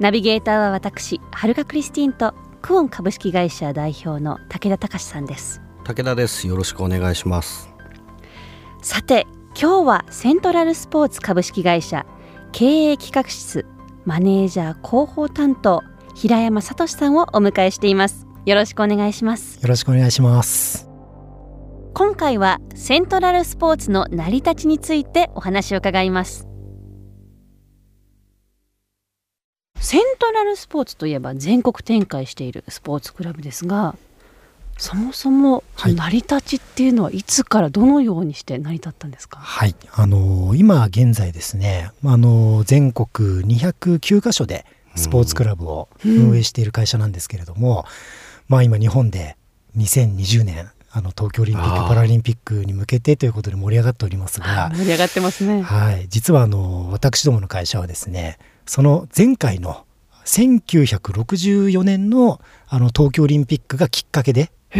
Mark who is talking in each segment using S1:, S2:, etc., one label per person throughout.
S1: ナビゲーターは私はるかクリスティンとクオン株式会社代表の武田隆さんです。
S2: 武田です。よろしくお願いします。
S1: さて今日はセントラルスポーツ株式会社経営企画室マネージャー広報担当平山聡さんをお迎えしています。よろしくお願いします。
S3: よろしくお願いします。
S1: 今回はセントラルスポーツの成り立ちについてお話を伺いますセントラルスポーツといえば全国展開しているスポーツクラブですがそもそも成り立ちっていうのはいつからどのようにして成り立ったんですか、
S3: はい、あの今現在ですねあの全国209カ所でスポーツクラブを運営している会社なんですけれども、うん、まあ今日本で2020年あの東京オリンピック・パラリンピックに向けてということで盛り上がっておりますが
S1: 盛り上がってますね。
S3: はい。実はあの私どもの会社はですねその前回の1964年のあの東京オリンピックがきっかけであ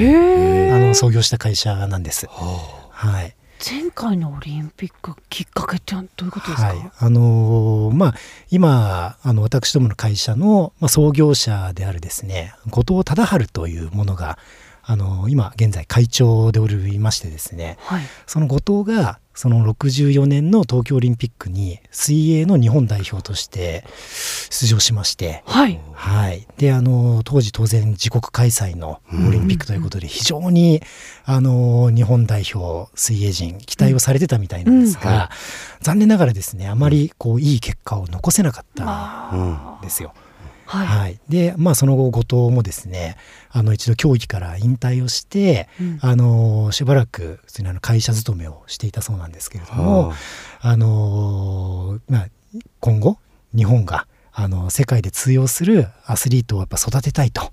S3: の創業した会社なんです。はい。
S1: 前回のオリンピックきっかけってどういうことですか、はい、
S3: あのー、まあ、今あの私どもの会社の、まあ、創業者であるですね後藤忠治というものがあの今現在会長でおりましてですね、はい、その後藤がその64年の東京オリンピックに水泳の日本代表として出場しまして、
S1: はい、
S3: はい、であの当時当然自国開催のオリンピックということで非常にあの日本代表水泳陣期待をされてたみたいなんですが、うん。うん、残念ながらですねあまりこういい結果を残せなかったんですよ。はい、はい、でまあその後後藤もですねあの一度競技から引退をして、うん、あのしばらく普通にあの会社勤めをしていたそうなんですけれども、あのまあ、今後日本があの世界で通用するアスリートをやっぱ育てたいと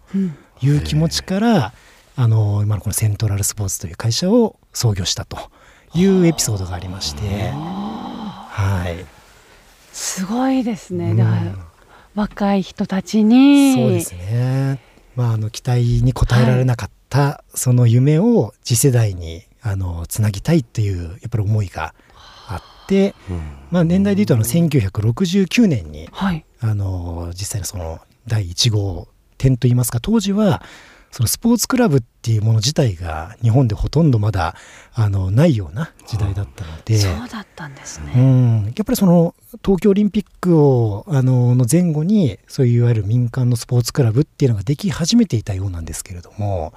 S3: いう気持ちから、うん、あの今のこのセントラルスポーツという会社を創業したというエピソードがありまして、はい、
S1: すごいですね。うん若い人たちに。
S3: そうですね、まあ、あの期待に応えられなかった、その夢を次世代にあのつなぎたいっていうやっぱり思いがあって、まあ、年代でいうとあの1969年に、はい、あの実際のその第1号店といいますか当時はそのスポーツクラブっていうもの自体が日本でほとんどまだあのないような時代だったので、
S1: そうだったんですね、
S3: うん、やっぱりその東京オリンピックをあのの前後にそういういわゆる民間のスポーツクラブっていうのができ始めていたようなんですけれども、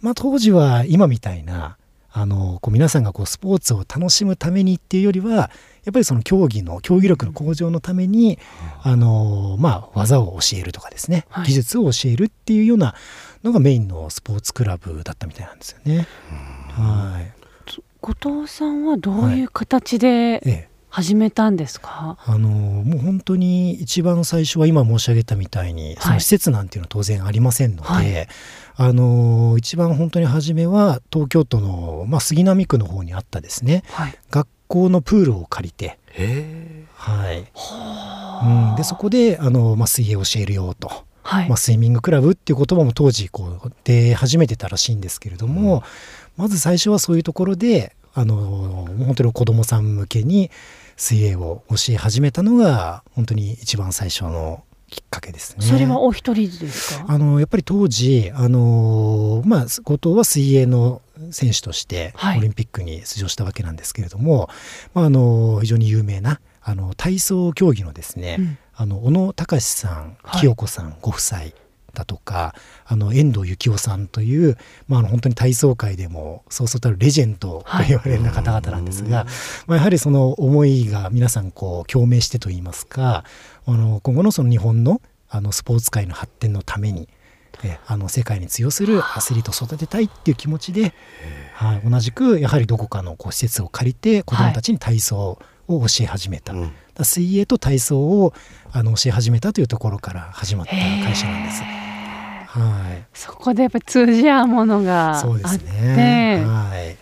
S3: まあ、当時は今みたいなあのこう皆さんがこうスポーツを楽しむためにっていうよりはやっぱりその競技の競技力の向上のために、あのまあ、技を教えるとかですね、技術を教えるっていうようなのがメインのスポーツクラブだったみたいなんですよね。はい、
S1: 後藤さんはどういう形で始めたんですか、は
S3: い、あのもう本当に一番最初は今申し上げたみたいに、その施設なんていうのは当然ありませんので、はい、あの一番本当に初めは東京都の、まあ、杉並区の方にあったですね、はい、学校のプールを借りて、はい。うん、でそこであの、まあ、水泳を教えるよと。はい、まあ、スイミングクラブっていう言葉も当時こう出始めてたらしいんですけれども、うん、まず最初はそういうところであの本当に子どもさん向けに水泳を教え始めたのが本当に一番最初のきっかけですね。
S1: それはお一人ですか？
S3: あのやっぱり当時あの、まあ、後藤は水泳の選手としてオリンピックに出場したわけなんですけれども、はい、まあ、あの非常に有名なあの体操競技のですね、うん、あの小野隆さん清子さんご夫妻だとかあの遠藤幸雄さんという、まあ、あの本当に体操界でもそうそうたるレジェンドと言われる方々なんですが、はい、まあ、やはりその思いが皆さんこう共鳴してといいますかあの今後のその日本のあのスポーツ界の発展のためにえあの世界に通用するアスリートを育てたいっていう気持ちで、はい、同じくやはりどこかのこう施設を借りて子どもたちに体操を教え始めた、
S2: うん。
S3: 水泳と体操をあの教え始めたというところから始まった会社なんです。はい。
S4: そこでやっぱり通じ合うものがあって
S3: そうですね。はい。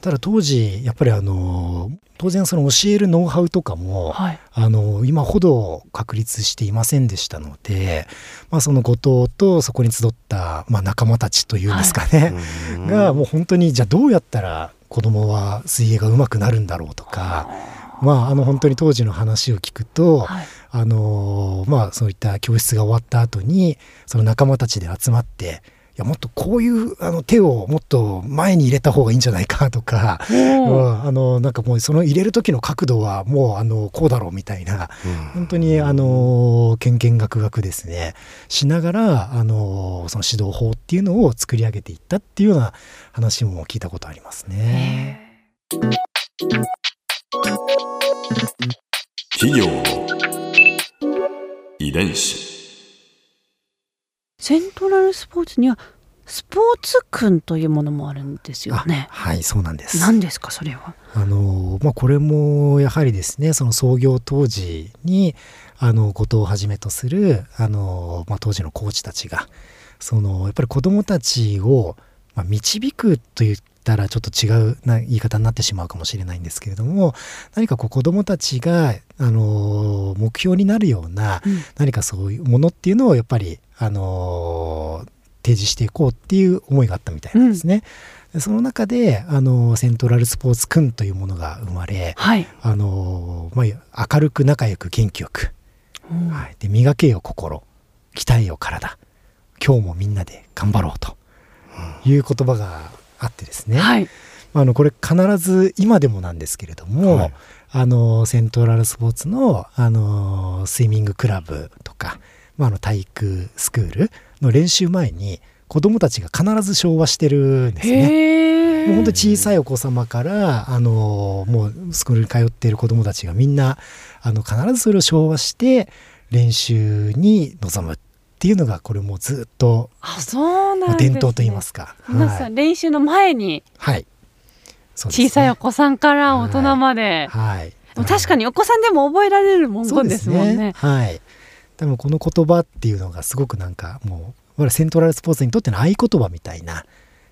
S3: ただ当時やっぱりあの当然その教えるノウハウとかも、
S4: はい。
S3: あの今ほど確立していませんでしたので、まあその後藤とそこに集ったまあ仲間たちというんですかね、
S2: うん。
S3: がもう本当にじゃあどうやったら子供は水泳が上手くなるんだろうとか、まああの本当に当時の話を聞くと、
S4: はい。
S3: あのーまあそういった教室が終わった後にその仲間たちで集まっていやもっとこういうあの手をもっと前に入れた方がいいんじゃないかとか、うん、あのなんかもうその入れる時の角度はもうあのこうだろうみたいな本当にあのけんけんがくがくですね。しながらあのその指導法っていうのを作り上げていったっていうような話も聞いたことありますね。
S5: 企業。の遺伝子。
S4: セントラルスポーツにはスポーツ訓というものもあるんですよね。
S3: あはいそうなんです。
S4: 何ですかそれは？
S3: あのまあ、これもやはりですねその創業当時にあの後藤をはじめとするあの、まあ、当時のコーチたちがそのやっぱり子どもたちを、まあ、導くと言ったらちょっと違うな言い方になってしまうかもしれないんですけれども何かこう子どもたちがあの目標になるような
S4: うん。
S3: 何かそういうものっていうのをやっぱりあの提示していこうっていう思いがあったみたいなんですね。でその中であのセントラルスポーツくんというものが生まれ
S4: はい、
S3: あの、まあ、明るく仲良く元気よく、
S4: うん。
S3: はい、で磨けよ心鍛えよ体今日もみんなで頑張ろうという言葉があってですね、
S4: はい。
S3: あのこれ必ず今でもなんですけれども、
S2: はい。
S3: あのセントラルスポーツのあのスイミングクラブとか、まあ、あの体育スクールの練習前に子どもたちが必ず昭和してるんですね。もう本当に小さいお子様からあのもうスクールに通っている子どもたちがみんなあの必ずそれを昭和して練習に臨むっていうのがこれもうずっと
S4: あそうなんね、
S3: 伝統といいますか。
S4: 皆さん
S3: はい、
S4: 練習の前に
S3: はい。
S4: 小さいお子さんから大人まで、
S3: はい、
S4: でも確かにお子さんでも覚えられる文言ですもんね。
S3: はい。多分この言葉っていうのがすごくなんかもう我々セントラルスポーツにとっての合言葉みたいな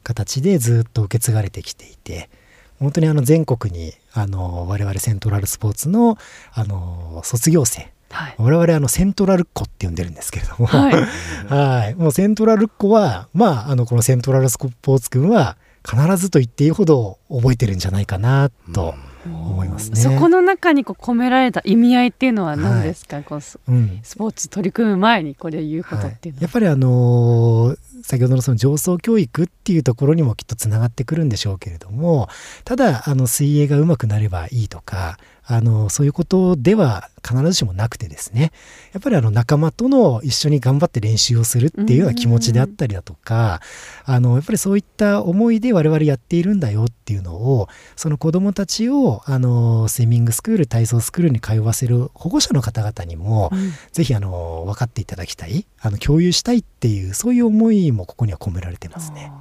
S3: 形でずっと受け継がれてきていて本当にあの全国にあの我々セントラルスポーツのあの卒業生
S4: はい。
S3: 我々あのセントラルっ子って呼んでるんですけれども、
S4: はい。
S3: はい、もうセントラルっ子はまああのこのセントラルスポーツ君は必ずと言っていいほど覚えてるんじゃないかなと、思いますね。
S4: そこの中にこう込められた意味合いっていうのは何ですか、こうス
S3: うん、
S4: スポーツ取り組む前にこれ言うこと
S3: はい
S4: っていうのは、
S3: やっぱりあのー先ほどのその上層教育っていうところにもきっとつながってくるんでしょうけれどもただあの水泳が上手くなればいいとかあのそういうことでは必ずしもなくてですね。やっぱりあの仲間との一緒に頑張って練習をするっていうような気持ちであったりだとかあのやっぱりそういった思いで我々やっているんだよっていうのをその子どもたちをあのスイミングスクール体操スクールに通わせる保護者の方々にも、
S4: うん。
S3: ぜひあの分かっていただきたいあの共有したいっていうそういう思いもここには込められてますね。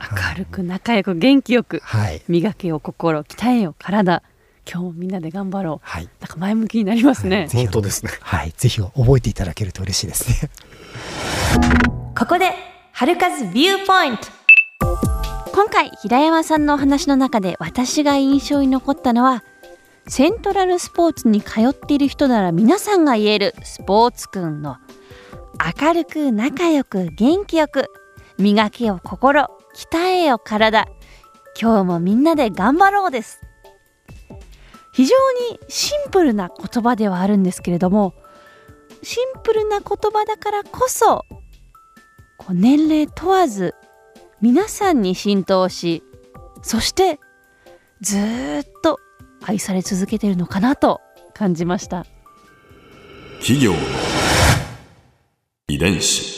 S4: 明るく仲良く元気よく
S3: はい、
S4: 磨けよ心鍛えよ体今日もみんなで頑張ろう。
S3: はい、
S4: なんか前向きになりますね、
S3: ぜひ
S2: 本当ですね。
S3: はい、ぜひ覚えていただけると嬉しいです。ね。
S1: ここで春風ビューポイント。今回平山さんのお話の中で私が印象に残ったのはセントラルスポーツに通っている人なら皆さんが言えるスポーツくんの明るく仲良く元気よく磨けよ心鍛えよ体。今日もみんなで頑張ろうです非常にシンプルな言葉ではあるんですけれどもシンプルな言葉だからこそこう年齢問わず皆さんに浸透しそしてずっと愛され続けてるのかなと感じました。
S5: 企業遺伝子。